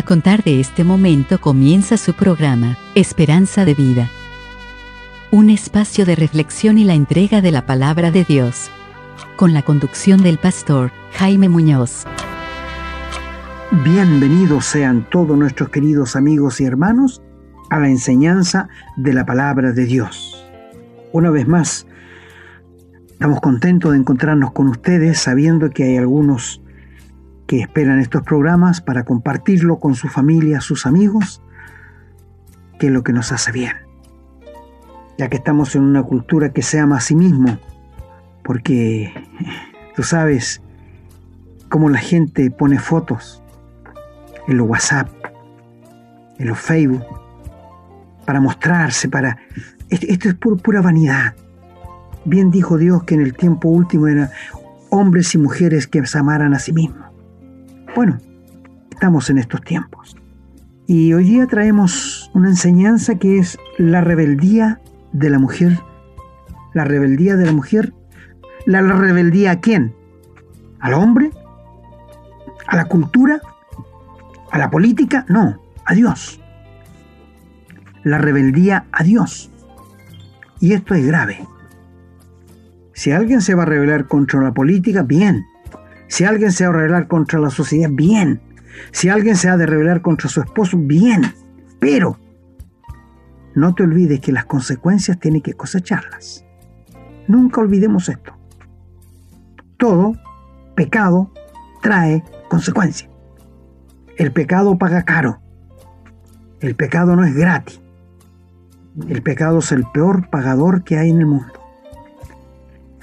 A contar de este momento comienza su programa, Esperanza de Vida. Un espacio de reflexión y la entrega de la palabra de Dios. Con la conducción del pastor Jaime Muñoz. Bienvenidos sean todos nuestros queridos amigos y hermanos a la enseñanza de la palabra de Dios. Una vez más, estamos contentos de encontrarnos con ustedes sabiendo que hay algunos que esperan estos programas para compartirlo con su familia, sus amigos, que es lo que nos hace bien. Ya que estamos en una cultura que se ama a sí mismo, porque tú sabes cómo la gente pone fotos en los WhatsApp, en los Facebook, para mostrarse, para... Esto es pura vanidad. Bien dijo Dios que en el tiempo último eran hombres y mujeres que se amaran a sí mismos. Bueno, estamos en estos tiempos. Y hoy día traemos una enseñanza que es la rebeldía de la mujer. La rebeldía de la mujer. ¿La rebeldía a quién? ¿Al hombre? ¿A la cultura? ¿A la política? No, a Dios. La rebeldía a Dios. Y esto es grave. Si alguien se va a rebelar contra la política, bien. Si alguien se va a rebelar contra la sociedad, bien. Si alguien se ha de rebelar contra su esposo, bien. Pero no te olvides que las consecuencias tienen que cosecharlas. Nunca olvidemos esto. Todo pecado trae consecuencias. El pecado paga caro. El pecado no es gratis. El pecado es el peor pagador que hay en el mundo.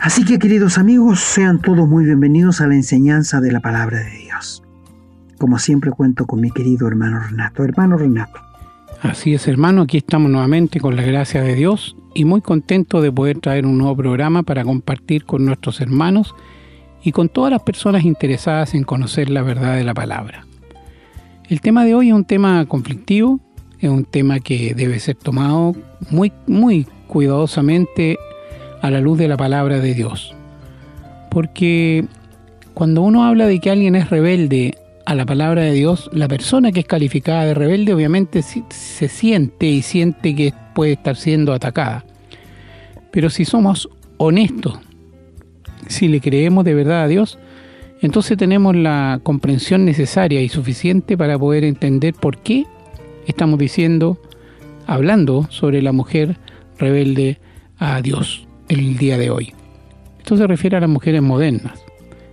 Así que queridos amigos, sean todos muy bienvenidos a la enseñanza de la palabra de Dios. Como siempre cuento con mi querido hermano Renato. Hermano Renato. Así es hermano, aquí estamos nuevamente con la gracia de Dios y muy contento de poder traer un nuevo programa para compartir con nuestros hermanos y con todas las personas interesadas en conocer la verdad de la palabra. El tema de hoy es un tema conflictivo, es un tema que debe ser tomado muy, muy cuidadosamente a la luz de la palabra de Dios. Porque cuando uno habla de que alguien es rebelde a la palabra de Dios, la persona que es calificada de rebelde obviamente se siente y siente que puede estar siendo atacada. Pero si somos honestos, si le creemos de verdad a Dios, entonces tenemos la comprensión necesaria y suficiente para poder entender por qué estamos diciendo, hablando sobre la mujer rebelde a Dios el día de hoy. Esto se refiere a las mujeres modernas.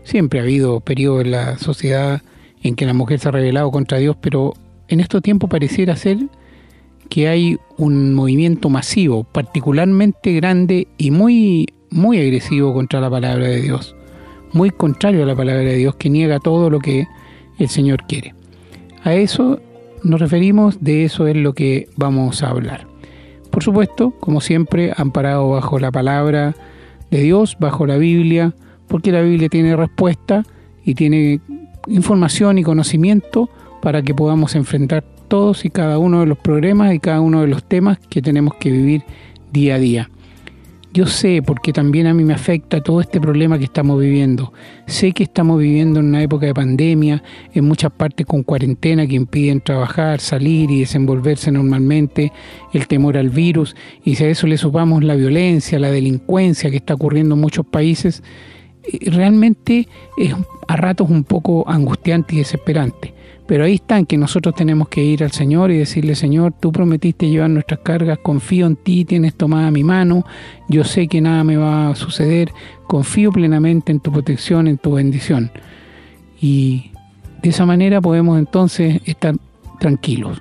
Siempre ha habido periodos en la sociedad en que la mujer se ha rebelado contra Dios, pero en estos tiempos pareciera ser que hay un movimiento masivo, particularmente grande y muy, muy agresivo contra la palabra de Dios, muy contrario a la palabra de Dios, que niega todo lo que el Señor quiere. A eso nos referimos, de eso es lo que vamos a hablar. Por supuesto, como siempre, amparado bajo la palabra de Dios, bajo la Biblia, porque la Biblia tiene respuesta y tiene información y conocimiento para que podamos enfrentar todos y cada uno de los problemas y cada uno de los temas que tenemos que vivir día a día. Yo sé, porque también a mí me afecta todo este problema que estamos viviendo. Sé que estamos viviendo en una época de pandemia, en muchas partes con cuarentena que impiden trabajar, salir y desenvolverse normalmente, el temor al virus, y si a eso le supamos la violencia, la delincuencia que está ocurriendo en muchos países, eh, realmente es a ratos un poco angustiante y desesperante. Pero ahí están que nosotros tenemos que ir al Señor y decirle, Señor, tú prometiste llevar nuestras cargas, confío en ti, tienes tomada mi mano, yo sé que nada me va a suceder, confío plenamente en tu protección, en tu bendición. Y de esa manera podemos entonces estar tranquilos.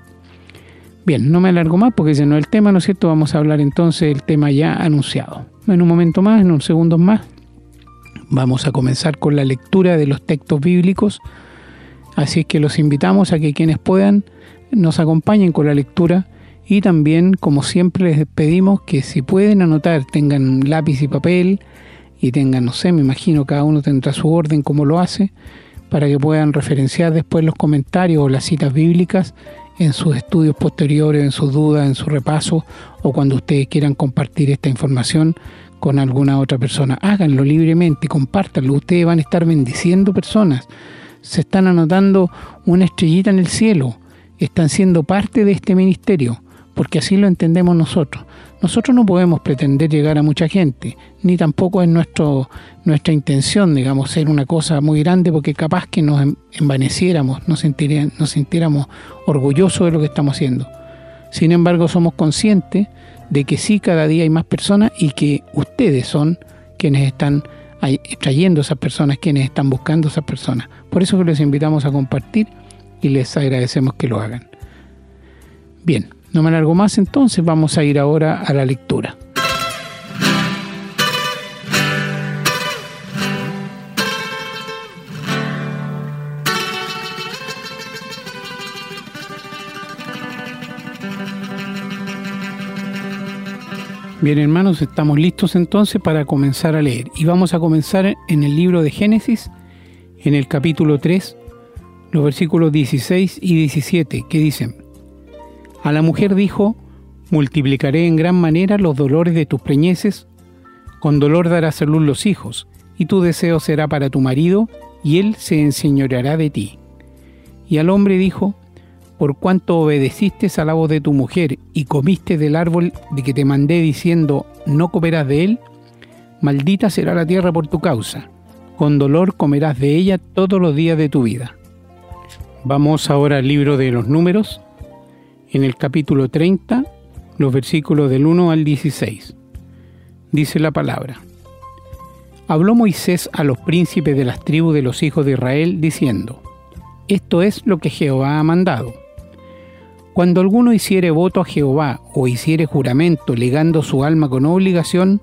Bien, no me alargo más porque ese no el tema, ¿no es cierto? Vamos a hablar entonces del tema ya anunciado. En un momento más, en unos segundos más, vamos a comenzar con la lectura de los textos bíblicos Así que los invitamos a que quienes puedan nos acompañen con la lectura y también, como siempre, les pedimos que si pueden anotar, tengan lápiz y papel y tengan, no sé, me imagino cada uno tendrá su orden como lo hace, para que puedan referenciar después los comentarios o las citas bíblicas en sus estudios posteriores, en sus dudas, en su repaso o cuando ustedes quieran compartir esta información con alguna otra persona. Háganlo libremente, compártanlo. Ustedes van a estar bendiciendo personas se están anotando una estrellita en el cielo. están siendo parte de este ministerio, porque así lo entendemos nosotros. Nosotros no podemos pretender llegar a mucha gente, ni tampoco es nuestro, nuestra intención, digamos, ser una cosa muy grande, porque capaz que nos envaneciéramos, nos, nos sintiéramos orgullosos de lo que estamos haciendo. Sin embargo, somos conscientes de que sí, cada día hay más personas y que ustedes son quienes están trayendo esas personas, quienes están buscando esas personas. Por eso les invitamos a compartir y les agradecemos que lo hagan. Bien, no me alargo más entonces, vamos a ir ahora a la lectura. Bien hermanos, estamos listos entonces para comenzar a leer y vamos a comenzar en el libro de Génesis, en el capítulo 3, los versículos 16 y 17, que dicen, A la mujer dijo, multiplicaré en gran manera los dolores de tus preñeces, con dolor darás a luz los hijos, y tu deseo será para tu marido, y él se enseñoreará de ti. Y al hombre dijo, por cuanto obedeciste a la voz de tu mujer y comiste del árbol de que te mandé diciendo, no comerás de él, maldita será la tierra por tu causa, con dolor comerás de ella todos los días de tu vida. Vamos ahora al libro de los números, en el capítulo 30, los versículos del 1 al 16. Dice la palabra. Habló Moisés a los príncipes de las tribus de los hijos de Israel, diciendo, Esto es lo que Jehová ha mandado. Cuando alguno hiciere voto a Jehová o hiciere juramento legando su alma con obligación,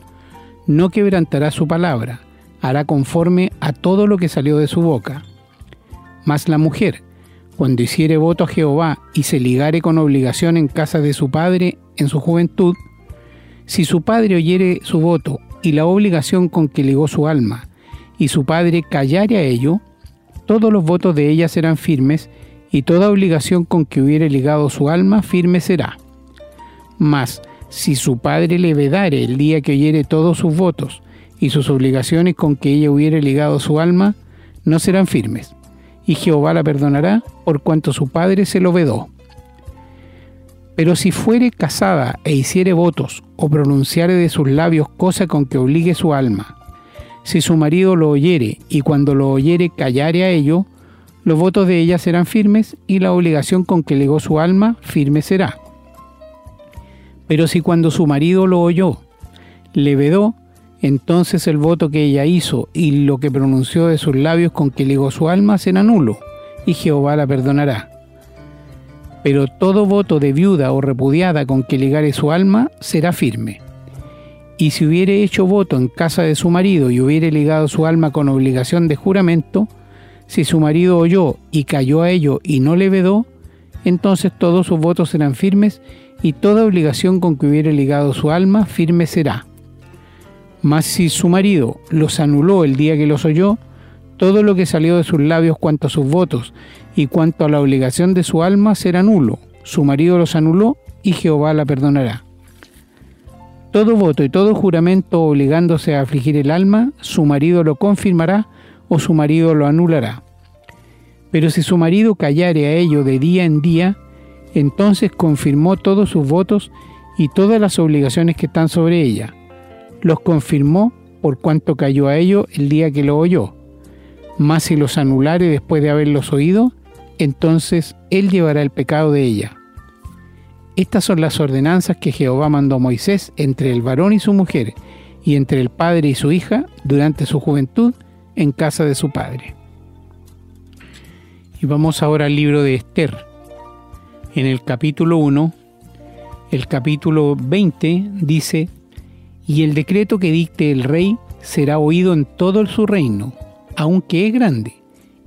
no quebrantará su palabra, hará conforme a todo lo que salió de su boca. Mas la mujer, cuando hiciere voto a Jehová y se ligare con obligación en casa de su padre en su juventud, si su padre oyere su voto y la obligación con que ligó su alma, y su padre callare a ello, todos los votos de ella serán firmes, y toda obligación con que hubiere ligado su alma firme será. Mas, si su padre le vedare el día que oyere todos sus votos, y sus obligaciones con que ella hubiere ligado su alma, no serán firmes y Jehová la perdonará por cuanto su padre se lo vedó. Pero si fuere casada e hiciere votos o pronunciare de sus labios cosa con que obligue su alma, si su marido lo oyere y cuando lo oyere callare a ello, los votos de ella serán firmes y la obligación con que legó su alma firme será. Pero si cuando su marido lo oyó, le vedó, entonces el voto que ella hizo y lo que pronunció de sus labios con que ligó su alma será nulo, y Jehová la perdonará. Pero todo voto de viuda o repudiada con que ligare su alma será firme. Y si hubiere hecho voto en casa de su marido y hubiere ligado su alma con obligación de juramento, si su marido oyó y cayó a ello y no le vedó, entonces todos sus votos serán firmes y toda obligación con que hubiere ligado su alma firme será mas si su marido los anuló el día que los oyó, todo lo que salió de sus labios cuanto a sus votos y cuanto a la obligación de su alma será nulo. Su marido los anuló y Jehová la perdonará. Todo voto y todo juramento obligándose a afligir el alma, su marido lo confirmará o su marido lo anulará. Pero si su marido callare a ello de día en día, entonces confirmó todos sus votos y todas las obligaciones que están sobre ella los confirmó por cuanto cayó a ello el día que lo oyó. Mas si los anulare después de haberlos oído, entonces él llevará el pecado de ella. Estas son las ordenanzas que Jehová mandó a Moisés entre el varón y su mujer, y entre el padre y su hija durante su juventud en casa de su padre. Y vamos ahora al libro de Esther. En el capítulo 1, el capítulo 20 dice, y el decreto que dicte el rey será oído en todo su reino, aunque es grande,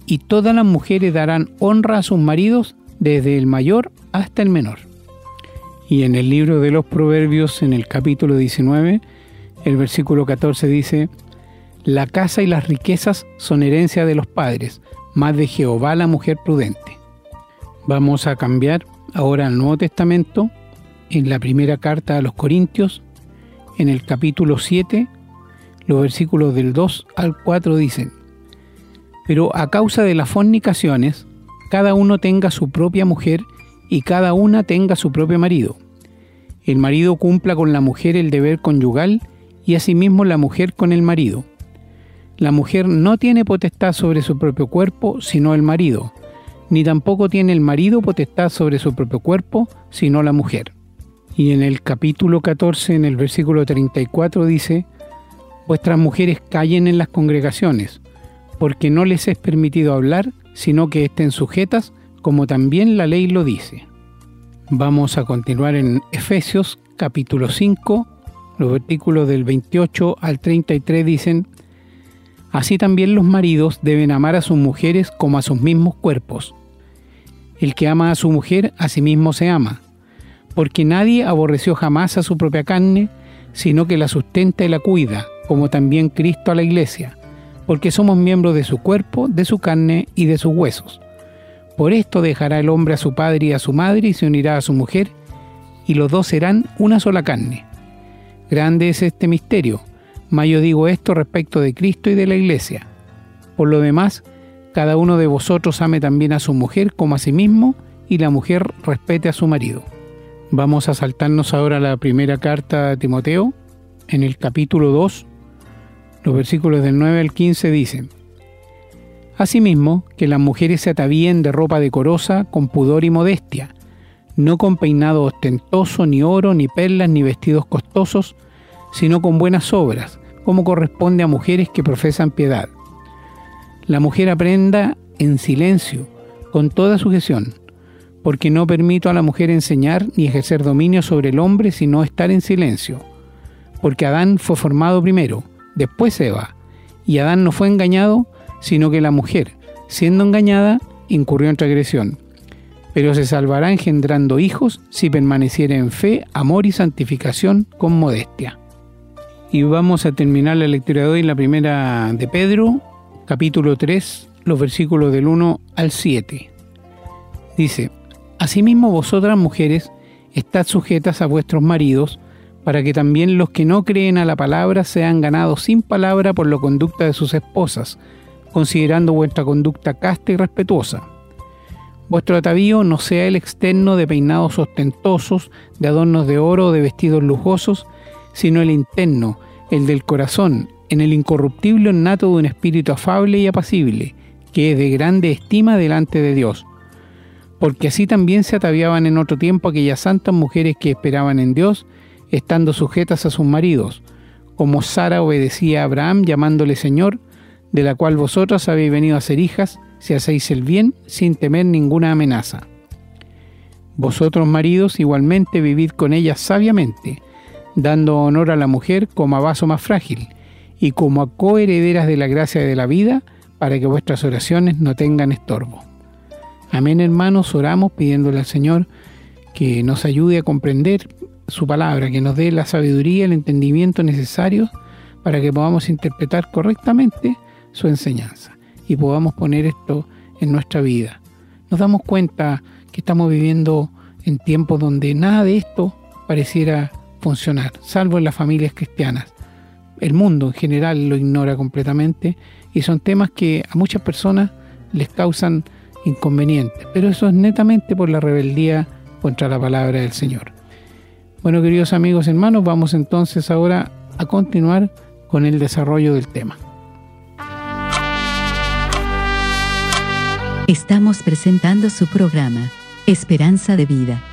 y todas las mujeres darán honra a sus maridos, desde el mayor hasta el menor. Y en el libro de los Proverbios, en el capítulo 19, el versículo 14 dice, La casa y las riquezas son herencia de los padres, más de Jehová la mujer prudente. Vamos a cambiar ahora al Nuevo Testamento, en la primera carta a los Corintios, en el capítulo 7, los versículos del 2 al 4 dicen, Pero a causa de las fornicaciones, cada uno tenga su propia mujer y cada una tenga su propio marido. El marido cumpla con la mujer el deber conyugal y asimismo la mujer con el marido. La mujer no tiene potestad sobre su propio cuerpo, sino el marido, ni tampoco tiene el marido potestad sobre su propio cuerpo, sino la mujer. Y en el capítulo 14, en el versículo 34 dice, Vuestras mujeres callen en las congregaciones, porque no les es permitido hablar, sino que estén sujetas, como también la ley lo dice. Vamos a continuar en Efesios capítulo 5, los versículos del 28 al 33 dicen, Así también los maridos deben amar a sus mujeres como a sus mismos cuerpos. El que ama a su mujer, a sí mismo se ama, porque nadie aborreció jamás a su propia carne, sino que la sustenta y la cuida, como también Cristo a la iglesia, porque somos miembros de su cuerpo, de su carne y de sus huesos. Por esto dejará el hombre a su padre y a su madre y se unirá a su mujer, y los dos serán una sola carne. Grande es este misterio, mas yo digo esto respecto de Cristo y de la iglesia. Por lo demás, cada uno de vosotros ame también a su mujer como a sí mismo, y la mujer respete a su marido. Vamos a saltarnos ahora a la primera carta a Timoteo, en el capítulo 2, los versículos del 9 al 15 dicen, Asimismo, que las mujeres se atavíen de ropa decorosa, con pudor y modestia, no con peinado ostentoso, ni oro, ni perlas, ni vestidos costosos, sino con buenas obras, como corresponde a mujeres que profesan piedad. La mujer aprenda en silencio, con toda sujeción, porque no permito a la mujer enseñar ni ejercer dominio sobre el hombre, sino estar en silencio. Porque Adán fue formado primero, después Eva, y Adán no fue engañado, sino que la mujer, siendo engañada, incurrió en transgresión. Pero se salvará engendrando hijos si permaneciera en fe, amor y santificación con modestia. Y vamos a terminar la lectura de hoy la primera de Pedro, capítulo 3, los versículos del 1 al 7. Dice, Asimismo vosotras mujeres, estad sujetas a vuestros maridos, para que también los que no creen a la palabra sean ganados sin palabra por la conducta de sus esposas, considerando vuestra conducta casta y respetuosa. Vuestro atavío no sea el externo de peinados ostentosos, de adornos de oro o de vestidos lujosos, sino el interno, el del corazón, en el incorruptible nato de un espíritu afable y apacible, que es de grande estima delante de Dios. Porque así también se ataviaban en otro tiempo aquellas santas mujeres que esperaban en Dios, estando sujetas a sus maridos, como Sara obedecía a Abraham llamándole Señor, de la cual vosotras habéis venido a ser hijas, si hacéis el bien sin temer ninguna amenaza. Vosotros maridos igualmente vivid con ellas sabiamente, dando honor a la mujer como a vaso más frágil, y como a coherederas de la gracia de la vida, para que vuestras oraciones no tengan estorbo. Amén hermanos, oramos pidiéndole al Señor que nos ayude a comprender su palabra, que nos dé la sabiduría, el entendimiento necesario para que podamos interpretar correctamente su enseñanza y podamos poner esto en nuestra vida. Nos damos cuenta que estamos viviendo en tiempos donde nada de esto pareciera funcionar, salvo en las familias cristianas. El mundo en general lo ignora completamente y son temas que a muchas personas les causan inconvenientes, pero eso es netamente por la rebeldía contra la palabra del Señor. Bueno, queridos amigos hermanos, vamos entonces ahora a continuar con el desarrollo del tema. Estamos presentando su programa, Esperanza de Vida.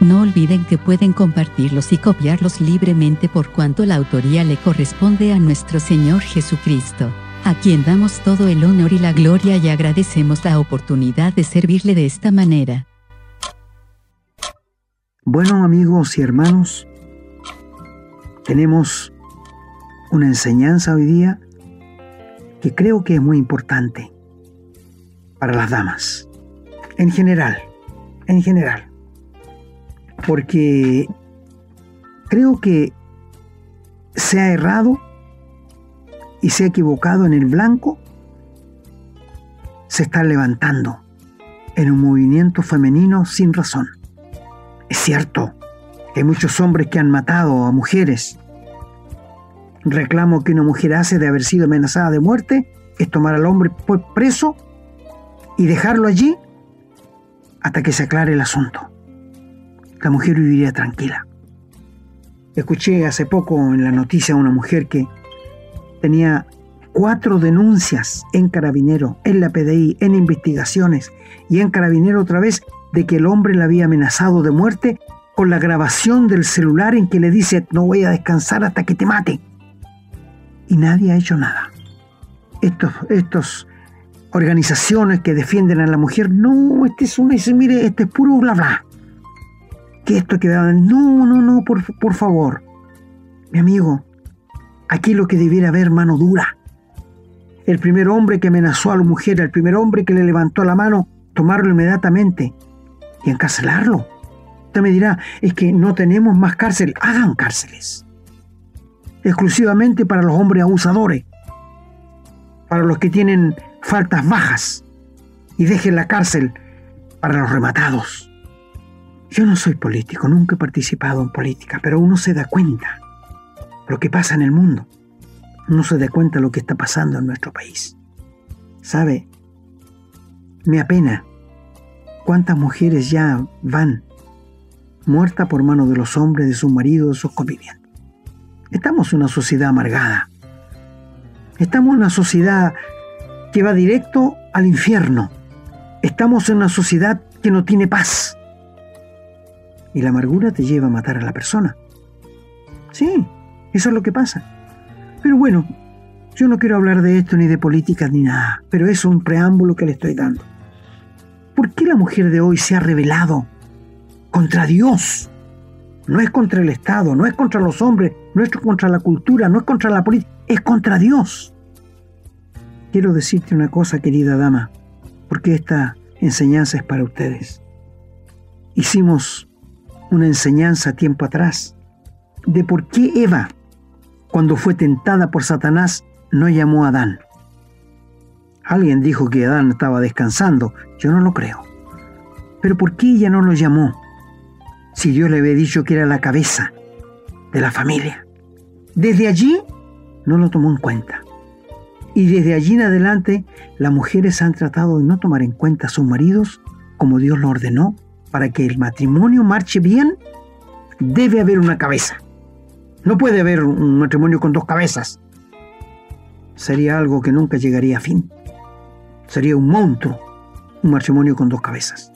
No olviden que pueden compartirlos y copiarlos libremente por cuanto la autoría le corresponde a nuestro Señor Jesucristo, a quien damos todo el honor y la gloria y agradecemos la oportunidad de servirle de esta manera. Bueno amigos y hermanos, tenemos una enseñanza hoy día que creo que es muy importante para las damas en general, en general. Porque creo que se ha errado y se ha equivocado en el blanco, se está levantando en un movimiento femenino sin razón. Es cierto que hay muchos hombres que han matado a mujeres. Reclamo que una mujer hace de haber sido amenazada de muerte es tomar al hombre preso y dejarlo allí hasta que se aclare el asunto. La mujer viviría tranquila. Escuché hace poco en la noticia a una mujer que tenía cuatro denuncias en carabinero, en la PDI, en investigaciones y en carabinero otra vez de que el hombre la había amenazado de muerte con la grabación del celular en que le dice no voy a descansar hasta que te mate. Y nadie ha hecho nada. Estos, estos organizaciones que defienden a la mujer, no, este es una, mire, este es puro bla bla. Que esto que no, no, no, por, por favor. Mi amigo, aquí lo que debiera haber mano dura. El primer hombre que amenazó a la mujer, el primer hombre que le levantó la mano, tomarlo inmediatamente y encarcelarlo. Usted me dirá, es que no tenemos más cárcel. Hagan cárceles. Exclusivamente para los hombres abusadores. Para los que tienen faltas bajas. Y dejen la cárcel para los rematados. Yo no soy político, nunca he participado en política, pero uno se da cuenta lo que pasa en el mundo. Uno se da cuenta lo que está pasando en nuestro país. ¿Sabe? Me apena cuántas mujeres ya van muertas por mano de los hombres, de sus maridos, de sus convivientes. Estamos en una sociedad amargada. Estamos en una sociedad que va directo al infierno. Estamos en una sociedad que no tiene paz. Y la amargura te lleva a matar a la persona. Sí, eso es lo que pasa. Pero bueno, yo no quiero hablar de esto ni de política ni nada, pero es un preámbulo que le estoy dando. ¿Por qué la mujer de hoy se ha rebelado contra Dios? No es contra el Estado, no es contra los hombres, no es contra la cultura, no es contra la política, es contra Dios. Quiero decirte una cosa, querida dama, porque esta enseñanza es para ustedes. Hicimos una enseñanza tiempo atrás de por qué Eva cuando fue tentada por Satanás, no llamó a Adán. Alguien dijo que Adán estaba descansando. Yo no lo creo. Pero ¿por qué ella no lo llamó? Si Dios le había dicho que era la cabeza de la familia. Desde allí no lo tomó en cuenta. Y desde allí en adelante las mujeres han tratado de no tomar en cuenta a sus maridos como Dios lo ordenó. Para que el matrimonio marche bien, debe haber una cabeza. No puede haber un matrimonio con dos cabezas. Sería algo que nunca llegaría a fin. Sería un monstruo, un matrimonio con dos cabezas.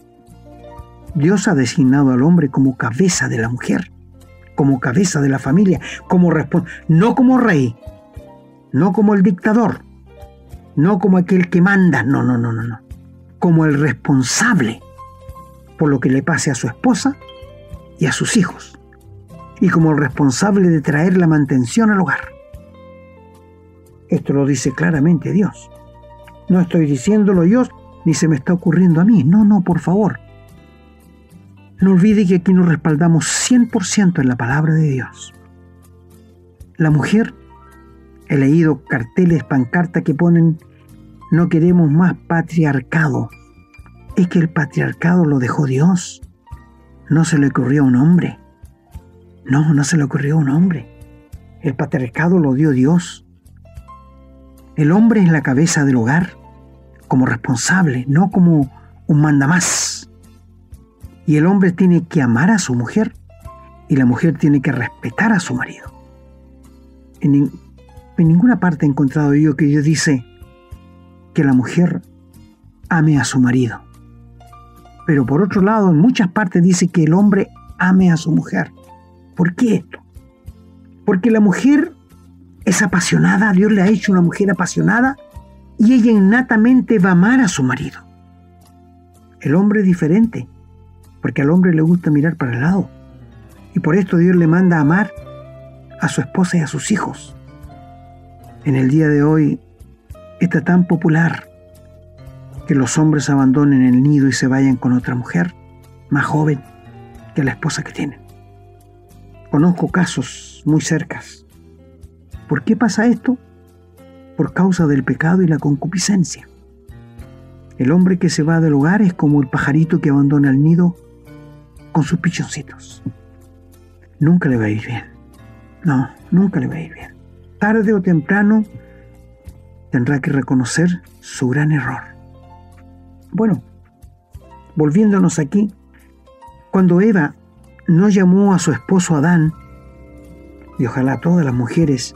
Dios ha designado al hombre como cabeza de la mujer, como cabeza de la familia, como no como rey, no como el dictador, no como aquel que manda, no, no, no, no, no, como el responsable por lo que le pase a su esposa y a sus hijos y como el responsable de traer la mantención al hogar. Esto lo dice claramente Dios. No estoy diciéndolo yo ni se me está ocurriendo a mí. No, no, por favor. No olvide que aquí nos respaldamos 100% en la palabra de Dios. La mujer, he leído carteles, pancartas que ponen, no queremos más patriarcado. Es que el patriarcado lo dejó Dios. No se le ocurrió a un hombre. No, no se le ocurrió a un hombre. El patriarcado lo dio Dios. El hombre es la cabeza del hogar, como responsable, no como un mandamás. Y el hombre tiene que amar a su mujer y la mujer tiene que respetar a su marido. En, en ninguna parte he encontrado yo que Dios dice que la mujer ame a su marido. Pero por otro lado, en muchas partes dice que el hombre ame a su mujer. ¿Por qué esto? Porque la mujer es apasionada, Dios le ha hecho una mujer apasionada y ella innatamente va a amar a su marido. El hombre es diferente, porque al hombre le gusta mirar para el lado. Y por esto Dios le manda a amar a su esposa y a sus hijos. En el día de hoy está tan popular que los hombres abandonen el nido y se vayan con otra mujer más joven que la esposa que tienen. Conozco casos muy cercas. ¿Por qué pasa esto? Por causa del pecado y la concupiscencia. El hombre que se va del hogar es como el pajarito que abandona el nido con sus pichoncitos. Nunca le va a ir bien. No, nunca le va a ir bien. Tarde o temprano tendrá que reconocer su gran error. Bueno, volviéndonos aquí, cuando Eva no llamó a su esposo Adán, y ojalá todas las mujeres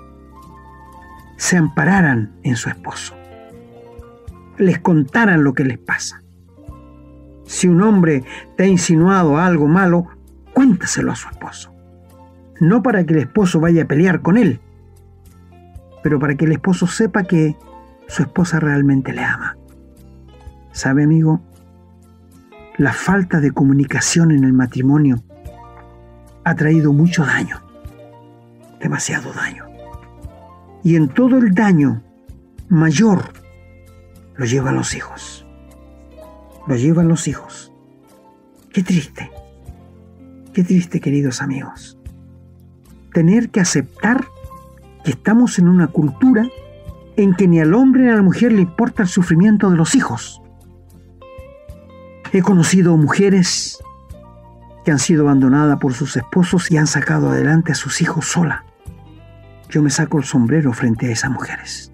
se ampararan en su esposo, les contaran lo que les pasa. Si un hombre te ha insinuado algo malo, cuéntaselo a su esposo. No para que el esposo vaya a pelear con él, pero para que el esposo sepa que su esposa realmente le ama. ¿Sabe, amigo? La falta de comunicación en el matrimonio ha traído mucho daño, demasiado daño. Y en todo el daño mayor lo llevan los hijos. Lo llevan los hijos. Qué triste, qué triste queridos amigos. Tener que aceptar que estamos en una cultura en que ni al hombre ni a la mujer le importa el sufrimiento de los hijos. He conocido mujeres que han sido abandonadas por sus esposos y han sacado adelante a sus hijos sola. Yo me saco el sombrero frente a esas mujeres.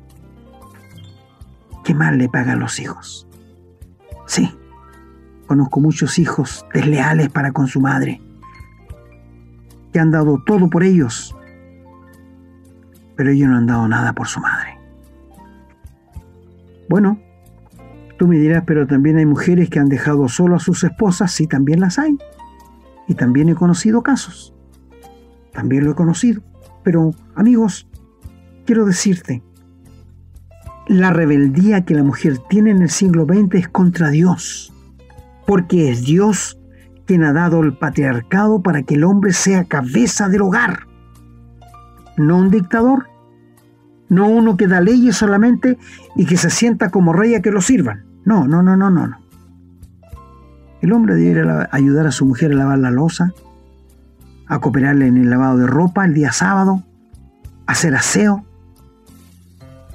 ¿Qué mal le pagan los hijos? Sí, conozco muchos hijos desleales para con su madre, que han dado todo por ellos, pero ellos no han dado nada por su madre. Bueno, tú me dirás, pero también hay mujeres que han dejado solo a sus esposas, sí, también las hay. Y también he conocido casos. También lo he conocido. Pero, amigos, quiero decirte, la rebeldía que la mujer tiene en el siglo XX es contra Dios, porque es Dios quien ha dado el patriarcado para que el hombre sea cabeza del hogar, no un dictador, no uno que da leyes solamente y que se sienta como rey a que lo sirvan. No, no, no, no, no. El hombre debe ayudar a su mujer a lavar la losa, a cooperarle en el lavado de ropa el día sábado, a hacer aseo.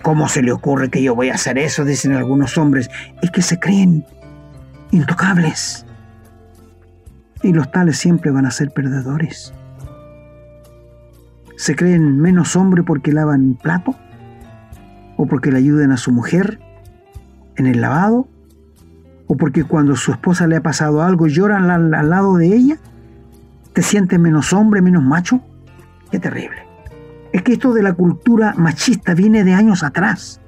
¿Cómo se le ocurre que yo voy a hacer eso? Dicen algunos hombres. Es que se creen intocables. Y los tales siempre van a ser perdedores. ¿Se creen menos hombre porque lavan plato? ¿O porque le ayuden a su mujer en el lavado? ¿O porque cuando su esposa le ha pasado algo lloran al, al lado de ella? ¿Te sientes menos hombre, menos macho? Qué terrible. Es que esto de la cultura machista viene de años atrás.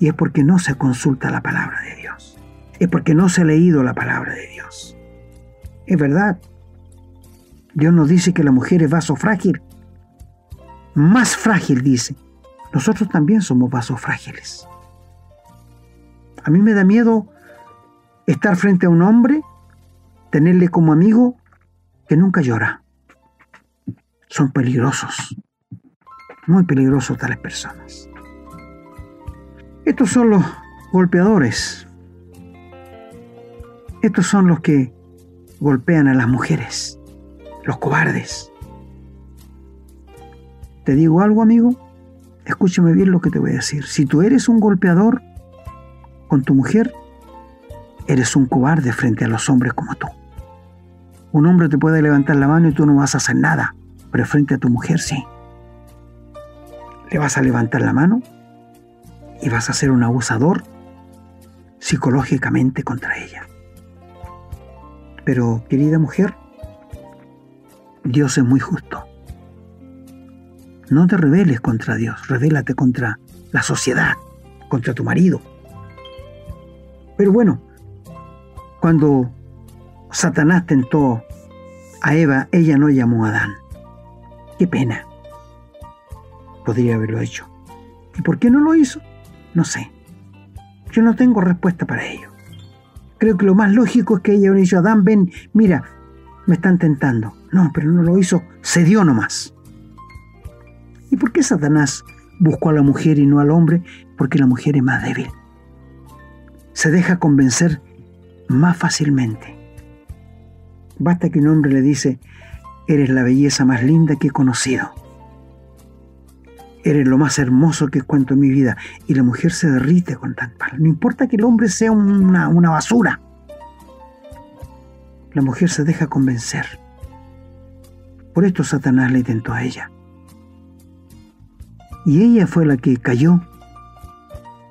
Y es porque no se consulta la palabra de Dios. Es porque no se ha leído la palabra de Dios. Es verdad. Dios nos dice que la mujer es vaso frágil más frágil, dice. Nosotros también somos vasos frágiles. A mí me da miedo estar frente a un hombre, tenerle como amigo que nunca llora. Son peligrosos, muy peligrosos tales personas. Estos son los golpeadores. Estos son los que golpean a las mujeres, los cobardes. ¿Te digo algo, amigo? Escúchame bien lo que te voy a decir. Si tú eres un golpeador con tu mujer, eres un cobarde frente a los hombres como tú. Un hombre te puede levantar la mano y tú no vas a hacer nada, pero frente a tu mujer sí. Le vas a levantar la mano y vas a ser un abusador psicológicamente contra ella. Pero, querida mujer, Dios es muy justo. No te rebeles contra Dios, rebélate contra la sociedad, contra tu marido. Pero bueno, cuando Satanás tentó a Eva, ella no llamó a Adán. Qué pena. Podría haberlo hecho. ¿Y por qué no lo hizo? No sé. Yo no tengo respuesta para ello. Creo que lo más lógico es que ella hubiera dicho, Adán, ven, mira, me están tentando. No, pero no lo hizo, se dio nomás. ¿Y por qué Satanás buscó a la mujer y no al hombre? Porque la mujer es más débil. Se deja convencer más fácilmente. Basta que un hombre le dice, Eres la belleza más linda que he conocido. Eres lo más hermoso que cuento en mi vida. Y la mujer se derrite con tan. No importa que el hombre sea una, una basura. La mujer se deja convencer. Por esto Satanás le tentó a ella. Y ella fue la que cayó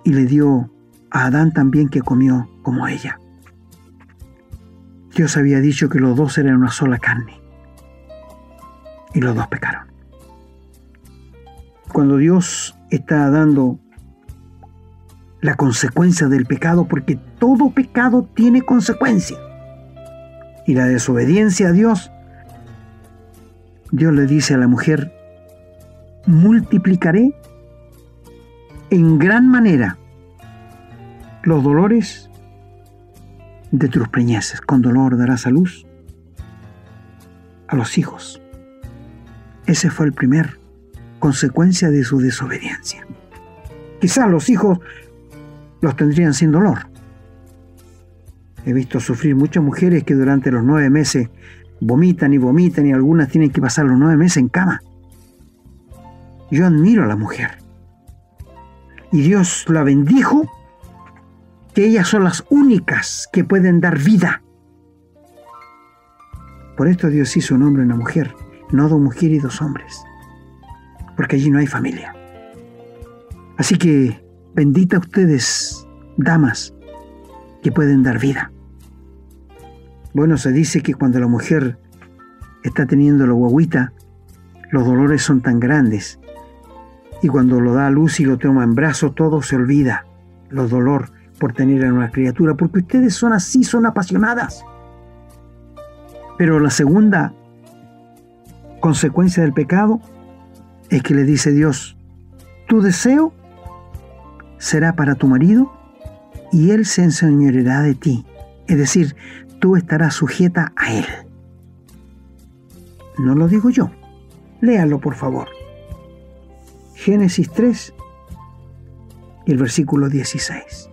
y le dio a Adán también que comió como ella. Dios había dicho que los dos eran una sola carne. Y los dos pecaron. Cuando Dios está dando la consecuencia del pecado, porque todo pecado tiene consecuencia. Y la desobediencia a Dios, Dios le dice a la mujer, multiplicaré en gran manera los dolores de tus preñeces. Con dolor darás a luz a los hijos. Ese fue el primer consecuencia de su desobediencia. Quizás los hijos los tendrían sin dolor. He visto sufrir muchas mujeres que durante los nueve meses vomitan y vomitan y algunas tienen que pasar los nueve meses en cama. Yo admiro a la mujer. Y Dios la bendijo que ellas son las únicas que pueden dar vida. Por esto Dios hizo un hombre y una mujer, no dos mujeres y dos hombres, porque allí no hay familia. Así que bendita ustedes, damas, que pueden dar vida. Bueno, se dice que cuando la mujer está teniendo la guaguita, los dolores son tan grandes y cuando lo da a luz y lo toma en brazos, todo se olvida, los dolor por tener a una criatura, porque ustedes son así, son apasionadas. Pero la segunda consecuencia del pecado es que le dice Dios, tu deseo será para tu marido y él se enseñoreará de ti. Es decir, tú estarás sujeta a él. No lo digo yo. Léalo, por favor. Génesis 3 y el versículo 16.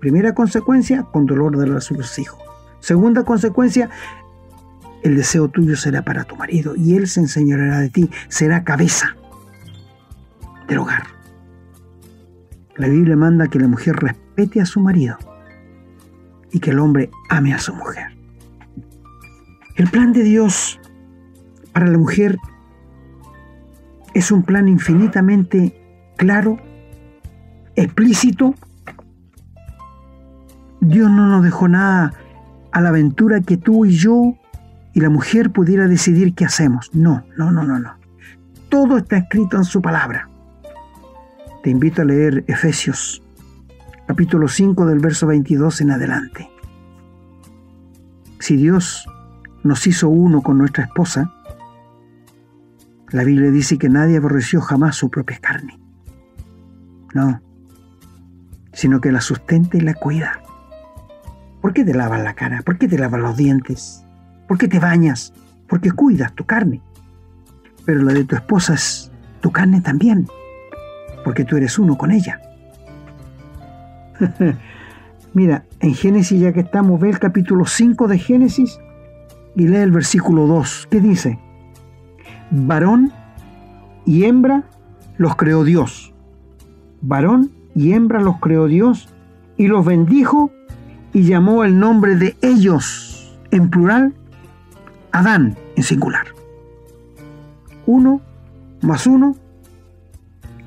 Primera consecuencia, con dolor de los hijos. Segunda consecuencia, el deseo tuyo será para tu marido y él se enseñará de ti, será cabeza del hogar. La Biblia manda que la mujer respete a su marido y que el hombre ame a su mujer. El plan de Dios para la mujer es un plan infinitamente claro, explícito. Dios no nos dejó nada a la aventura que tú y yo y la mujer pudiera decidir qué hacemos. No, no, no, no, no. Todo está escrito en su palabra. Te invito a leer Efesios capítulo 5 del verso 22 en adelante. Si Dios nos hizo uno con nuestra esposa, la Biblia dice que nadie aborreció jamás su propia carne. No, sino que la sustenta y la cuida. ¿Por qué te lavas la cara? ¿Por qué te lavas los dientes? ¿Por qué te bañas? Porque cuidas tu carne. Pero la de tu esposa es tu carne también, porque tú eres uno con ella. Mira, en Génesis ya que estamos, ve el capítulo 5 de Génesis y lee el versículo 2. ¿Qué dice? varón y hembra los creó Dios. Varón y hembra los creó Dios y los bendijo y llamó el nombre de ellos en plural Adán en singular. Uno más uno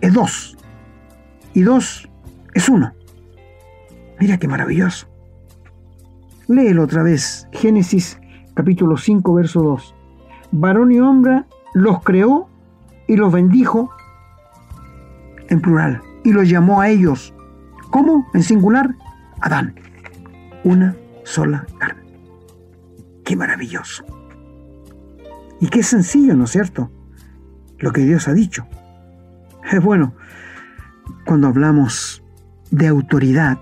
es dos y dos es uno. Mira qué maravilloso. Léelo otra vez, Génesis capítulo 5, verso 2. Varón y hembra los creó y los bendijo en plural y los llamó a ellos. ¿Cómo? En singular, Adán. Una sola carne. Qué maravilloso. Y qué sencillo, ¿no es cierto? Lo que Dios ha dicho. Es bueno, cuando hablamos de autoridad,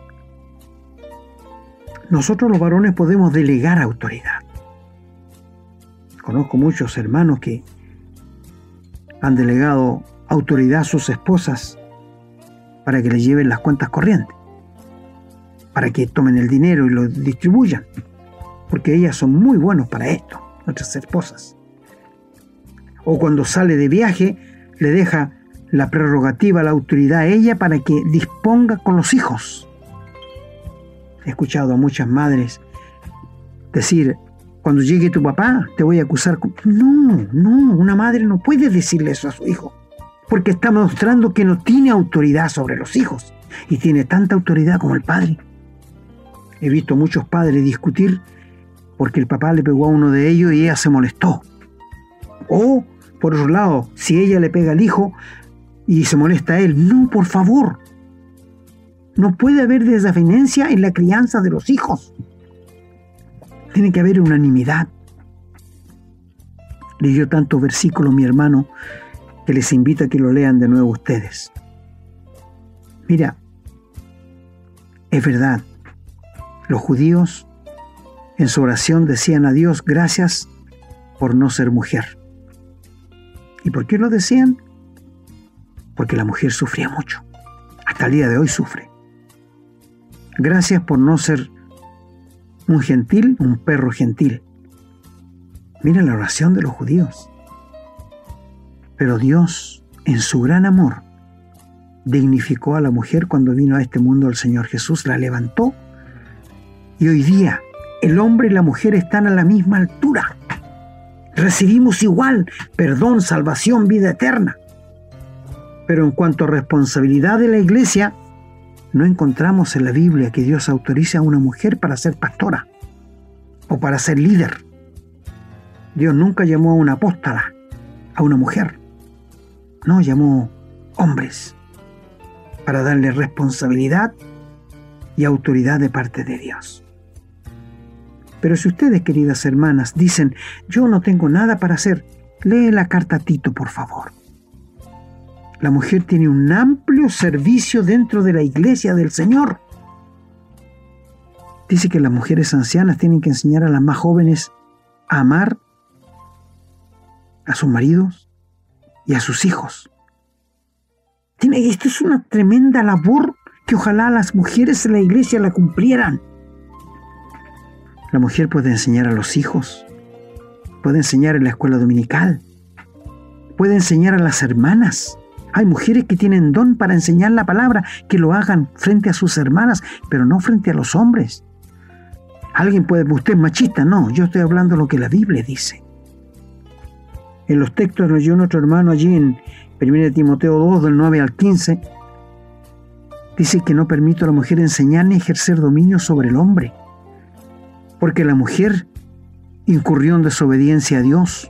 nosotros los varones podemos delegar autoridad. Conozco muchos hermanos que han delegado autoridad a sus esposas para que les lleven las cuentas corrientes, para que tomen el dinero y lo distribuyan, porque ellas son muy buenos para esto. nuestras esposas. O cuando sale de viaje, le deja la prerrogativa, la autoridad a ella para que disponga con los hijos. He escuchado a muchas madres decir, cuando llegue tu papá, te voy a acusar. No, no, una madre no puede decirle eso a su hijo, porque está mostrando que no tiene autoridad sobre los hijos y tiene tanta autoridad como el padre. He visto muchos padres discutir porque el papá le pegó a uno de ellos y ella se molestó. O, por otro lado, si ella le pega al hijo y se molesta a él, no, por favor. No puede haber desafinencia en la crianza de los hijos. Tiene que haber unanimidad. Leyó tanto versículo mi hermano que les invito a que lo lean de nuevo ustedes. Mira, es verdad, los judíos en su oración decían a Dios gracias por no ser mujer. ¿Y por qué lo decían? Porque la mujer sufría mucho. Hasta el día de hoy sufre. Gracias por no ser un gentil, un perro gentil. Mira la oración de los judíos. Pero Dios, en su gran amor, dignificó a la mujer cuando vino a este mundo el Señor Jesús, la levantó. Y hoy día el hombre y la mujer están a la misma altura. Recibimos igual perdón, salvación, vida eterna. Pero en cuanto a responsabilidad de la iglesia, no encontramos en la Biblia que Dios autorice a una mujer para ser pastora o para ser líder. Dios nunca llamó a una apóstola, a una mujer. No, llamó hombres para darle responsabilidad y autoridad de parte de Dios. Pero si ustedes, queridas hermanas, dicen, yo no tengo nada para hacer, lee la carta a Tito, por favor. La mujer tiene un amplio servicio dentro de la iglesia del Señor. Dice que las mujeres ancianas tienen que enseñar a las más jóvenes a amar a sus maridos y a sus hijos. Esto es una tremenda labor que ojalá las mujeres en la iglesia la cumplieran. La mujer puede enseñar a los hijos, puede enseñar en la escuela dominical, puede enseñar a las hermanas, hay mujeres que tienen don para enseñar la palabra, que lo hagan frente a sus hermanas, pero no frente a los hombres. Alguien puede, usted es machista, no, yo estoy hablando lo que la Biblia dice. En los textos nos dio nuestro hermano allí en 1 Timoteo 2, del 9 al 15, dice que no permito a la mujer enseñar ni ejercer dominio sobre el hombre, porque la mujer incurrió en desobediencia a Dios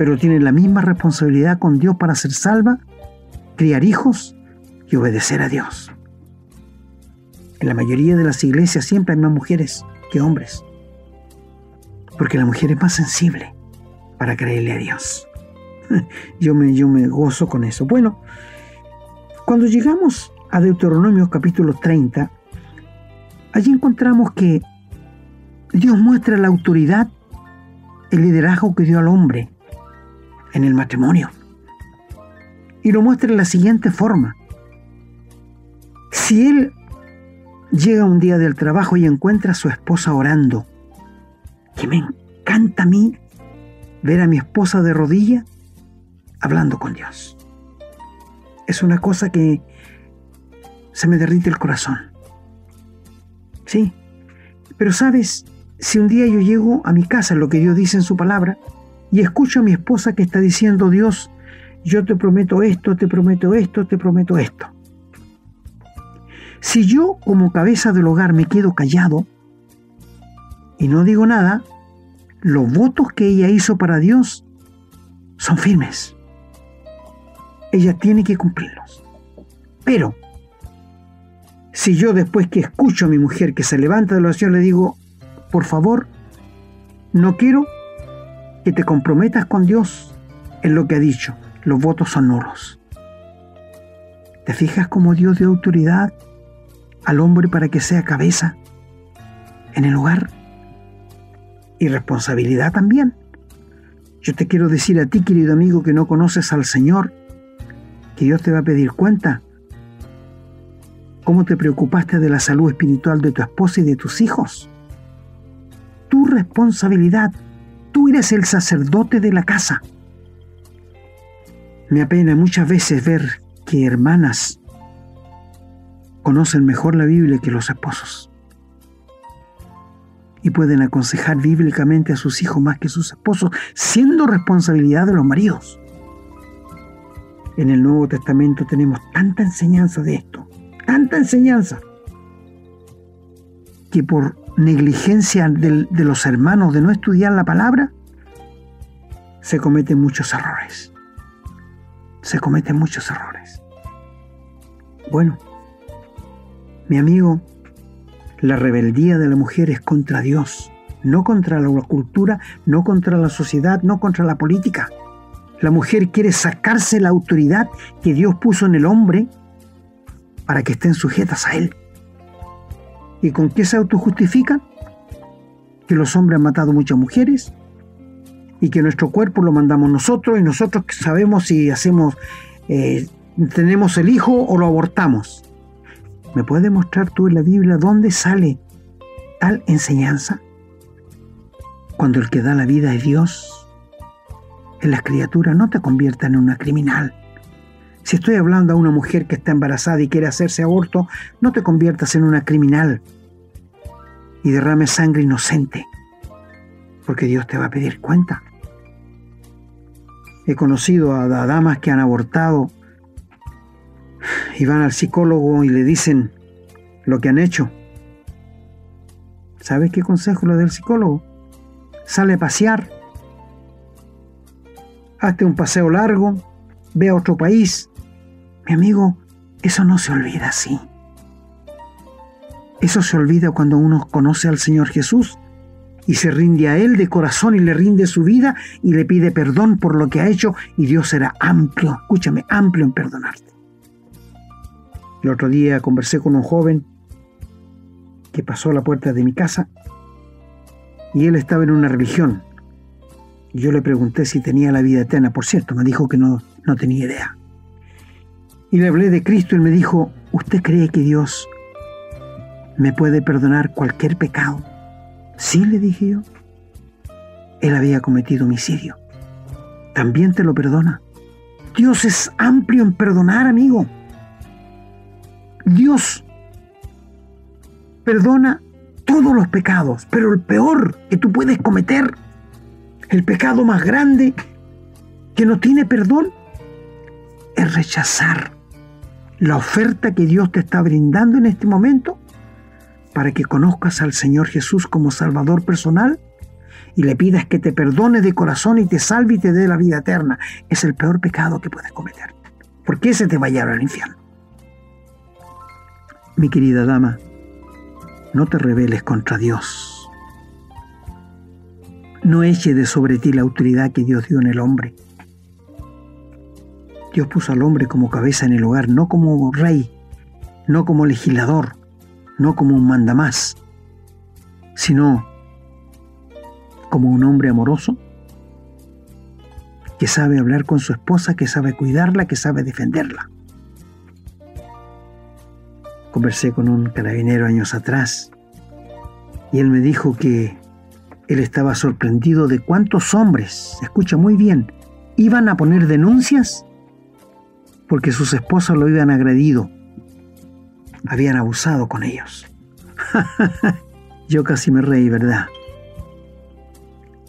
pero tiene la misma responsabilidad con Dios para ser salva, criar hijos y obedecer a Dios. En la mayoría de las iglesias siempre hay más mujeres que hombres, porque la mujer es más sensible para creerle a Dios. Yo me, yo me gozo con eso. Bueno, cuando llegamos a Deuteronomio capítulo 30, allí encontramos que Dios muestra la autoridad, el liderazgo que dio al hombre en el matrimonio. Y lo muestra de la siguiente forma. Si él llega un día del trabajo y encuentra a su esposa orando, que me encanta a mí ver a mi esposa de rodilla hablando con Dios. Es una cosa que se me derrite el corazón. Sí, pero sabes, si un día yo llego a mi casa, lo que Dios dice en su palabra, y escucho a mi esposa que está diciendo, Dios, yo te prometo esto, te prometo esto, te prometo esto. Si yo como cabeza del hogar me quedo callado y no digo nada, los votos que ella hizo para Dios son firmes. Ella tiene que cumplirlos. Pero, si yo después que escucho a mi mujer que se levanta de la oración le digo, por favor, no quiero que te comprometas con Dios en lo que ha dicho. Los votos son nulos. ¿Te fijas cómo Dios dio autoridad al hombre para que sea cabeza en el hogar? Y responsabilidad también. Yo te quiero decir a ti, querido amigo, que no conoces al Señor, que Dios te va a pedir cuenta. ¿Cómo te preocupaste de la salud espiritual de tu esposa y de tus hijos? Tu responsabilidad Tú eres el sacerdote de la casa. Me apena muchas veces ver que hermanas conocen mejor la Biblia que los esposos y pueden aconsejar bíblicamente a sus hijos más que sus esposos, siendo responsabilidad de los maridos. En el Nuevo Testamento tenemos tanta enseñanza de esto, tanta enseñanza, que por negligencia de, los hermanos de no estudiar la palabra, se cometen muchos errores. Se cometen muchos errores. Bueno, mi amigo, la rebeldía de la mujer es contra Dios, no contra la cultura, no contra la sociedad, no contra la política. La mujer quiere sacarse la autoridad que Dios puso en el hombre para que estén sujetas a él. ¿Y con qué se autojustifican? Que los hombres han matado muchas mujeres y que nuestro cuerpo lo mandamos nosotros y nosotros sabemos si hacemos, eh, tenemos el hijo o lo abortamos. ¿Me puedes mostrar tú en la Biblia dónde sale tal enseñanza? Cuando el que da la vida es Dios, en las criaturas no te conviertan en una criminal. Si estoy hablando a una mujer que está embarazada y quiere hacerse aborto, no te conviertas en una criminal y derrame sangre inocente, porque Dios te va a pedir cuenta. He conocido a, damas que han abortado y van al psicólogo y le dicen lo que han hecho. ¿Sabes qué consejo le da el psicólogo? Sale a pasear, hazte un paseo largo, ve a otro país. Mi amigo, eso no se olvida así. Eso se olvida cuando uno conoce al Señor Jesús y se rinde a Él de corazón y le rinde su vida y le pide perdón por lo que ha hecho y Dios será amplio, escúchame, amplio en perdonarte. El otro día conversé con un joven que pasó a la puerta de mi casa y él estaba en una religión. Yo le pregunté si tenía la vida eterna. Por cierto, me dijo que no, no tenía idea. Y le hablé de Cristo y él me dijo, ¿usted cree que Dios me puede perdonar cualquier pecado? Sí, le dije yo. Él había cometido homicidio. También te lo perdona. Dios es amplio en perdonar, amigo. Dios perdona todos los pecados, pero el peor que tú puedes cometer, el pecado más grande que no tiene perdón, es rechazar la oferta que Dios te está brindando en este momento para que conozcas al Señor Jesús como Salvador personal y le pidas que te perdone de corazón y te salve y te dé la vida eterna. Es el peor pecado que puedes cometer. Porque ese te va a llevar al infierno. Mi querida dama, no te rebeles contra Dios. No eche de sobre ti la autoridad que Dios dio en el hombre. Dios puso al hombre como cabeza en el hogar, no como rey, no como legislador, no como un mandamás, sino como un hombre amoroso que sabe hablar con su esposa, que sabe cuidarla, que sabe defenderla. Conversé con un carabinero años atrás y él me dijo que él estaba sorprendido de cuántos hombres, escucha muy bien, iban a poner denuncias porque sus esposas lo habían agredido, habían abusado con ellos. Yo casi me reí, ¿verdad?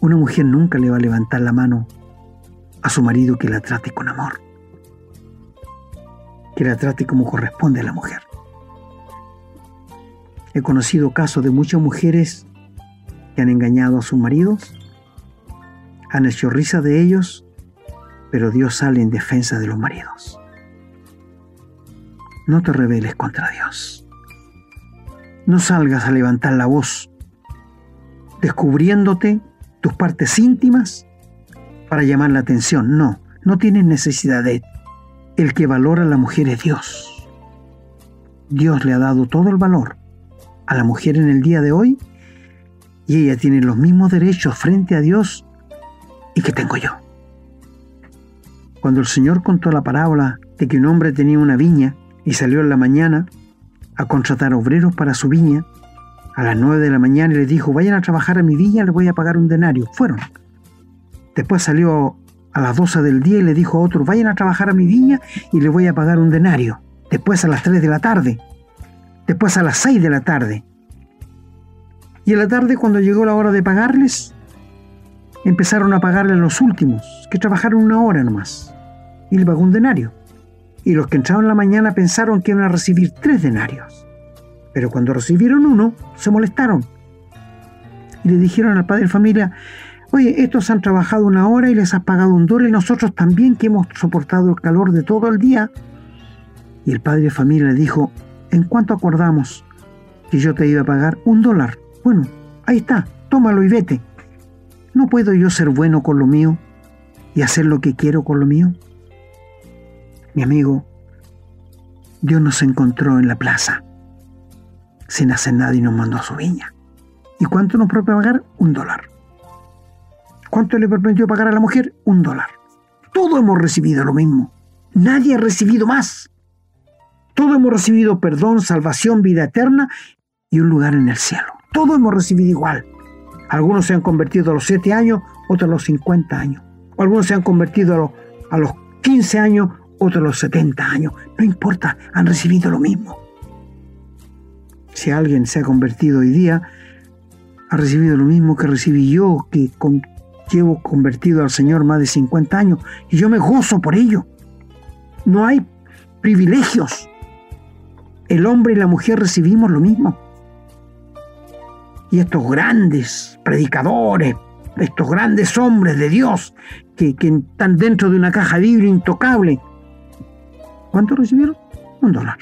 Una mujer nunca le va a levantar la mano a su marido que la trate con amor, que la trate como corresponde a la mujer. He conocido casos de muchas mujeres que han engañado a sus maridos, han hecho risa de ellos, pero Dios sale en defensa de los maridos. No te rebeles contra Dios. No salgas a levantar la voz descubriéndote tus partes íntimas para llamar la atención. No, no tienes necesidad de... El que valora a la mujer es Dios. Dios le ha dado todo el valor a la mujer en el día de hoy y ella tiene los mismos derechos frente a Dios y que tengo yo. Cuando el Señor contó la parábola de que un hombre tenía una viña y salió en la mañana a contratar obreros para su viña, a las nueve de la mañana y les dijo, vayan a trabajar a mi viña, les voy a pagar un denario. Fueron, Después salió a las 12 del día y le dijo a otro, vayan a trabajar a mi viña y le voy a pagar un denario. Después a las 3 de la tarde. Después a las 6 de la tarde. Y en la tarde, cuando llegó la hora de pagarles, empezaron a pagarle a los últimos, que trabajaron una hora nomás. Y le pagó un denario. Y los que entraron en la mañana pensaron que iban a recibir tres denarios. Pero cuando recibieron uno, se molestaron. Y le dijeron al padre de familia, oye, estos han trabajado una hora y les has pagado un dólar y nosotros también que hemos soportado el calor de todo el día. Y el padre de familia le dijo, ¿en cuánto acordamos que yo te iba a pagar un dólar? Bueno, ahí está, tómalo y vete. ¿No puedo yo ser bueno con lo mío y hacer lo que quiero con lo mío? Mi amigo, Dios nos encontró en la plaza, sin hacer nada y nos mandó a su viña. ¿Y cuánto nos prometió pagar? Un dólar. ¿Cuánto le prometió pagar a la mujer? Un dólar. Todos hemos recibido lo mismo. Nadie ha recibido más. Todos hemos recibido perdón, salvación, vida eterna y un lugar en el cielo. Todos hemos recibido igual. Algunos se han convertido a los 7 años, otros a los 50 años. Algunos se han convertido a los, a los 15 años, otros los 70 años. No importa, han recibido lo mismo. Si alguien se ha convertido hoy día, ha recibido lo mismo que recibí yo, que llevo convertido al Señor más de 50 años, y yo me gozo por ello. No hay privilegios. El hombre y la mujer recibimos lo mismo. Y estos grandes predicadores, estos grandes hombres de Dios que, están dentro de una caja de intocable, ¿cuánto recibieron? Un dólar.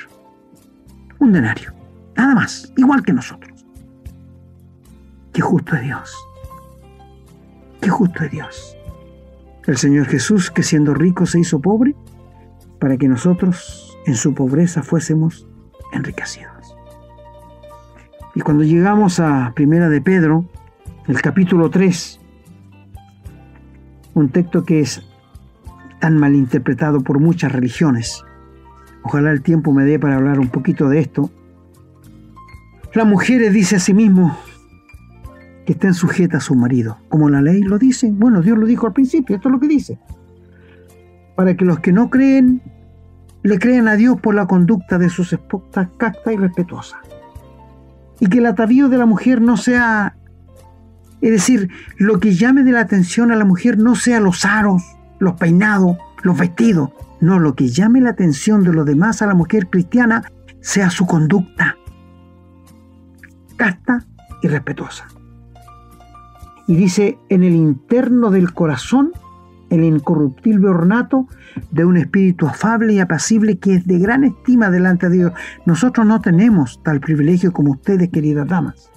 Un denario. Nada más. Igual que nosotros. Qué justo es Dios. Qué justo es Dios. El Señor Jesús, que siendo rico se hizo pobre, para que nosotros en su pobreza fuésemos enriquecidos. Y cuando llegamos a Primera de Pedro, el capítulo 3, un texto que es tan mal interpretado por muchas religiones. Ojalá el tiempo me dé para hablar un poquito de esto. La mujer dice a sí mismo que estén sujetas a su marido, como la ley lo dice. Bueno, Dios lo dijo al principio, esto es lo que dice. Para que los que no creen le crean a Dios por la conducta de sus esposas casta y respetuosa y que el atavío de la mujer no sea, es decir, lo que llame de la atención a la mujer no sea los aros, los peinados, los vestidos, no, lo que llame la atención de los demás a la mujer cristiana sea su conducta, casta y respetuosa. Y dice, en el interno del corazón el incorruptible ornato de un espíritu afable y apacible que es de gran estima delante de Dios. Nosotros no tenemos tal privilegio como ustedes, queridas damas.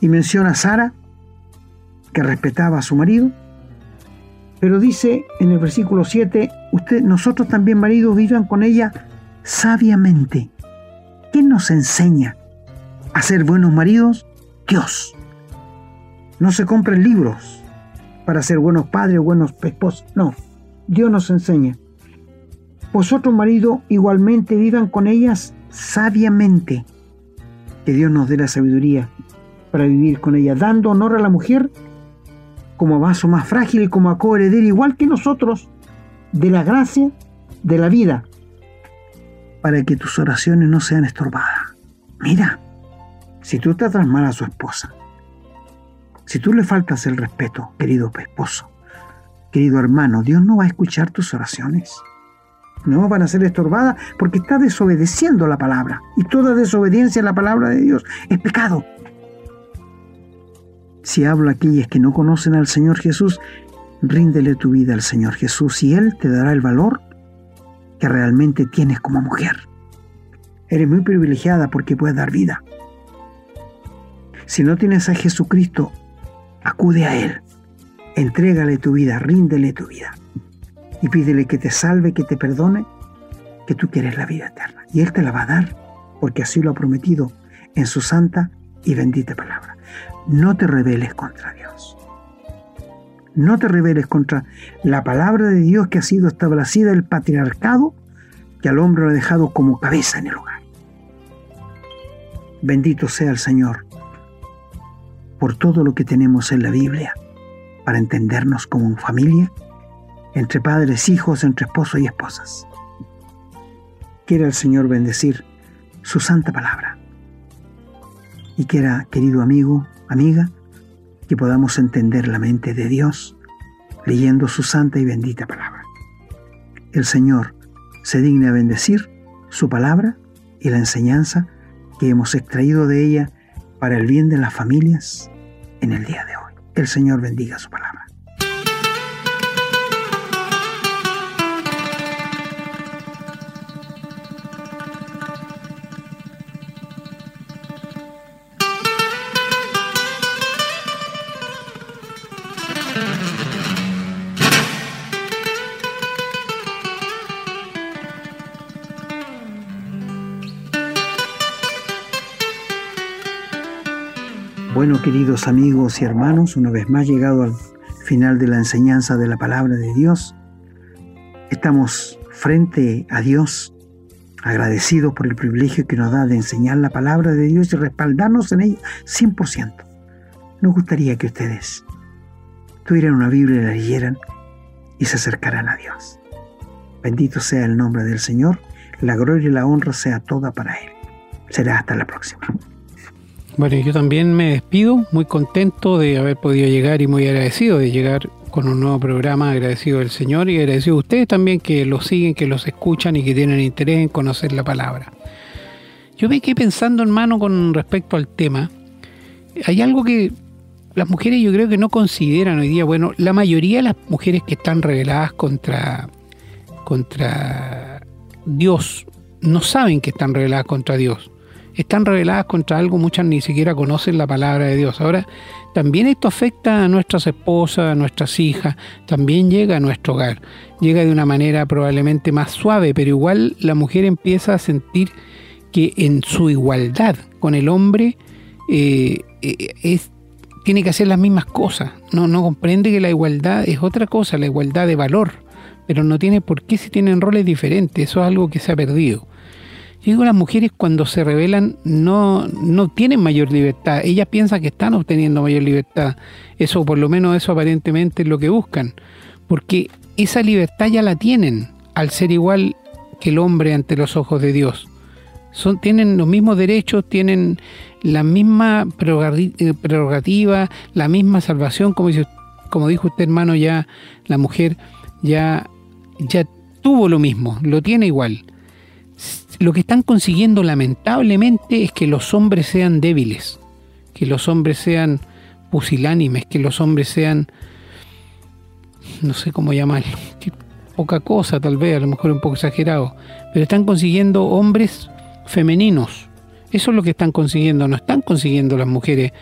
Y menciona a Sara, que respetaba a su marido, pero dice en el versículo 7, usted, nosotros también maridos vivan con ella sabiamente. ¿Quién nos enseña a ser buenos maridos? Dios. No se compren libros, para ser buenos padres o buenos esposos. No, Dios nos enseña. Vosotros, marido, igualmente vivan con ellas sabiamente. Que Dios nos dé la sabiduría para vivir con ellas, dando honor a la mujer como vaso más frágil y como a igual que nosotros, de la gracia de la vida, para que tus oraciones no sean estorbadas. Mira, si tú tratas mal a su esposa, si tú le faltas el respeto, querido esposo, querido hermano, Dios no va a escuchar tus oraciones. No van a ser estorbadas porque está desobedeciendo la palabra. Y toda desobediencia a la palabra de Dios es pecado. Si hablo a aquellas que no conocen al Señor Jesús, ríndele tu vida al Señor Jesús y Él te dará el valor que realmente tienes como mujer. Eres muy privilegiada porque puedes dar vida. Si no tienes a Jesucristo Acude a Él, entrégale tu vida, ríndele tu vida y pídele que te salve, que te perdone, que tú quieres la vida eterna. Y Él te la va a dar porque así lo ha prometido en su santa y bendita palabra. No te rebeles contra Dios. No te rebeles contra la palabra de Dios que ha sido establecida el patriarcado que al hombre lo ha dejado como cabeza en el hogar. Bendito sea el Señor por todo lo que tenemos en la Biblia para entendernos como familia, entre padres, hijos, entre esposos y esposas. Quiera el Señor bendecir su santa palabra. Y quiera, querido amigo, amiga, que podamos entender la mente de Dios leyendo su santa y bendita palabra. El Señor se digna bendecir su palabra y la enseñanza que hemos extraído de ella para el bien de las familias en el día de hoy. El Señor bendiga su palabra. Bueno, queridos amigos y hermanos, una vez más llegado al final de la enseñanza de la palabra de Dios, estamos frente a Dios agradecidos por el privilegio que nos da de enseñar la palabra de Dios y respaldarnos en ella 100%. Nos gustaría que ustedes tuvieran una Biblia y la leyeran y se acercaran a Dios. Bendito sea el nombre del Señor, la gloria y la honra sea toda para Él. Será hasta la próxima. Bueno, yo también me despido, muy contento de haber podido llegar y muy agradecido de llegar con un nuevo programa, agradecido del Señor y agradecido a ustedes también que los siguen, que los escuchan y que tienen interés en conocer la palabra. Yo me quedé pensando, hermano, con respecto al tema. Hay algo que las mujeres yo creo que no consideran hoy día. Bueno, la mayoría de las mujeres que están reveladas contra, contra Dios no saben que están reveladas contra Dios están reveladas contra algo, muchas ni siquiera conocen la palabra de Dios. Ahora, también esto afecta a nuestras esposas, a nuestras hijas, también llega a nuestro hogar. Llega de una manera probablemente más suave, pero igual la mujer empieza a sentir que en su igualdad con el hombre eh, eh, es, tiene que hacer las mismas cosas. No, no comprende que la igualdad es otra cosa, la igualdad de valor, pero no tiene por qué si tienen roles diferentes. Eso es algo que se ha perdido. Yo digo, las mujeres cuando se rebelan no, no tienen mayor libertad. Ellas piensan que están obteniendo mayor libertad. Eso, por lo menos eso aparentemente es lo que buscan. Porque esa libertad ya la tienen al ser igual que el hombre ante los ojos de Dios. Tienen los mismos derechos, tienen la misma eh, prerrogativa, la misma salvación, como, como dijo usted hermano, ya la mujer ya, ya tuvo lo mismo, lo tiene igual lo que están consiguiendo lamentablemente es que los hombres sean débiles, que los hombres sean pusilánimes, que los hombres sean, no sé cómo llamarlo, poca cosa tal vez, a lo mejor un poco exagerado, pero están consiguiendo hombres femeninos. Eso es lo que están consiguiendo, no están consiguiendo las mujeres.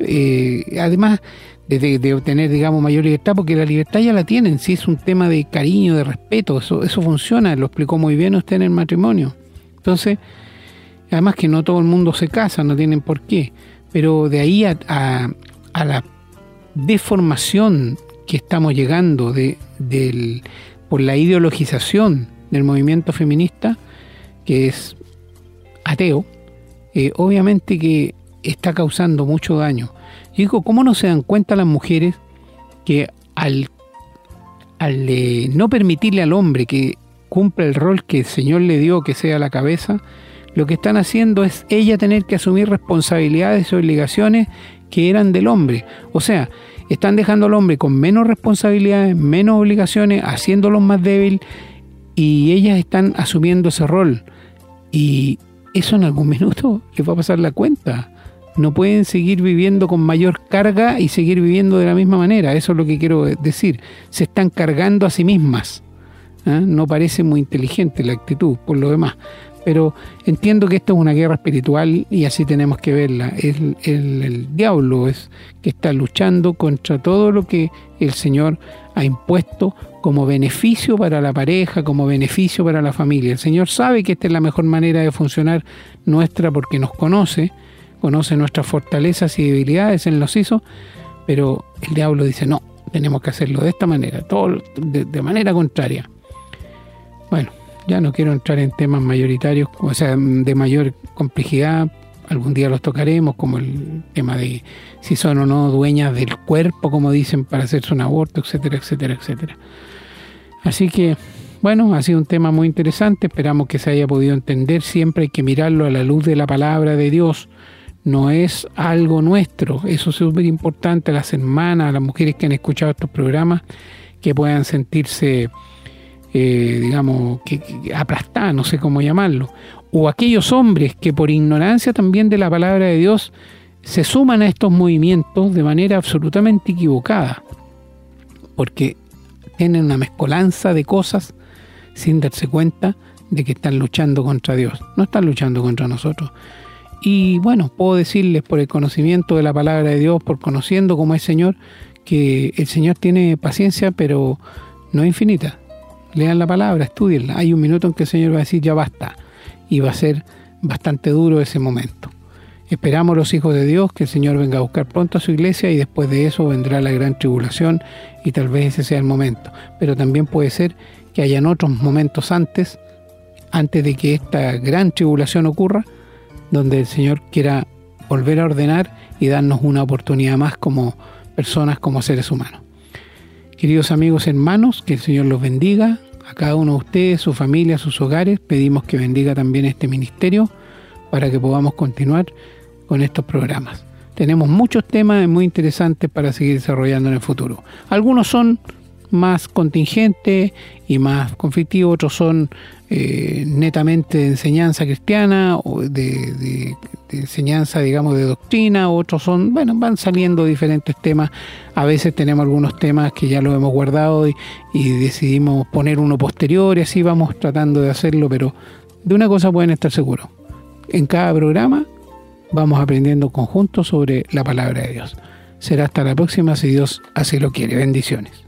Eh, además de, de, obtener, digamos, mayor libertad, porque la libertad ya la tienen, si es un tema de cariño, de respeto, eso, eso funciona, lo explicó muy bien usted en el matrimonio. Entonces, además que no todo el mundo se casa, no tienen por qué, pero de ahí a, la deformación que estamos llegando de, por la ideologización del movimiento feminista, que es ateo, eh, obviamente que está causando mucho daño. Y digo, ¿cómo no se dan cuenta las mujeres que al, eh, no permitirle al hombre que cumpla el rol que el Señor le dio, que sea la cabeza, lo que están haciendo es ella tener que asumir responsabilidades y obligaciones que eran del hombre. O sea, están dejando al hombre con menos responsabilidades, menos obligaciones, haciéndolo más débil y ellas están asumiendo ese rol. Y eso en algún minuto les va a pasar la cuenta. No pueden seguir viviendo con mayor carga y seguir viviendo de la misma manera. Eso es lo que quiero decir. Se están cargando a sí mismas. ¿Eh? No parece muy inteligente la actitud, por lo demás. Pero entiendo que esto es una guerra espiritual y así tenemos que verla. El, diablo es que está luchando contra todo lo que el Señor ha impuesto como beneficio para la pareja, como beneficio para la familia. El Señor sabe que esta es la mejor manera de funcionar nuestra porque nos conoce, conoce nuestras fortalezas y debilidades, Él nos hizo, pero el diablo dice, no, tenemos que hacerlo de esta manera, todo de manera contraria. Bueno, ya no quiero entrar en temas mayoritarios, o sea, de mayor complejidad, algún día los tocaremos, como el tema de si son o no dueñas del cuerpo, como dicen, para hacerse un aborto, etcétera, etcétera, etcétera. Así que, bueno, ha sido un tema muy interesante, esperamos que se haya podido entender, siempre hay que mirarlo a la luz de la palabra de Dios, no es algo nuestro, eso es súper importante a las hermanas, a las mujeres que han escuchado estos programas, que puedan sentirse, eh, digamos, que, que aplastadas, no sé cómo llamarlo, o aquellos hombres que por ignorancia también de la palabra de Dios se suman a estos movimientos de manera absolutamente equivocada, porque tienen una mezcolanza de cosas sin darse cuenta de que están luchando contra Dios, no están luchando contra nosotros. Y bueno, puedo decirles por el conocimiento de la palabra de Dios, por conociendo cómo es Señor, que el Señor tiene paciencia, pero no infinita. Lean la palabra, estudienla. Hay un minuto en que el Señor va a decir ya basta y va a ser bastante duro ese momento. Esperamos los hijos de Dios que el Señor venga a buscar pronto a su iglesia y después de eso vendrá la gran tribulación y tal vez ese sea el momento. Pero también puede ser que hayan otros momentos antes, antes de que esta gran tribulación ocurra, donde el Señor quiera volver a ordenar y darnos una oportunidad más como personas, como seres humanos. Queridos amigos hermanos, que el Señor los bendiga, a cada uno de ustedes, su familia, sus hogares. Pedimos que bendiga también este ministerio para que podamos continuar con estos programas. Tenemos muchos temas muy interesantes para seguir desarrollando en el futuro. Algunos son más contingentes y más conflictivos, otros son eh, netamente de enseñanza cristiana o de, enseñanza, digamos, de doctrina, otros son, bueno, van saliendo diferentes temas. A veces tenemos algunos temas que ya los hemos guardado y, y decidimos poner uno posterior y así vamos tratando de hacerlo, pero de una cosa pueden estar seguros. En cada programa vamos aprendiendo conjuntos sobre la palabra de Dios. Será hasta la próxima si Dios así lo quiere. Bendiciones.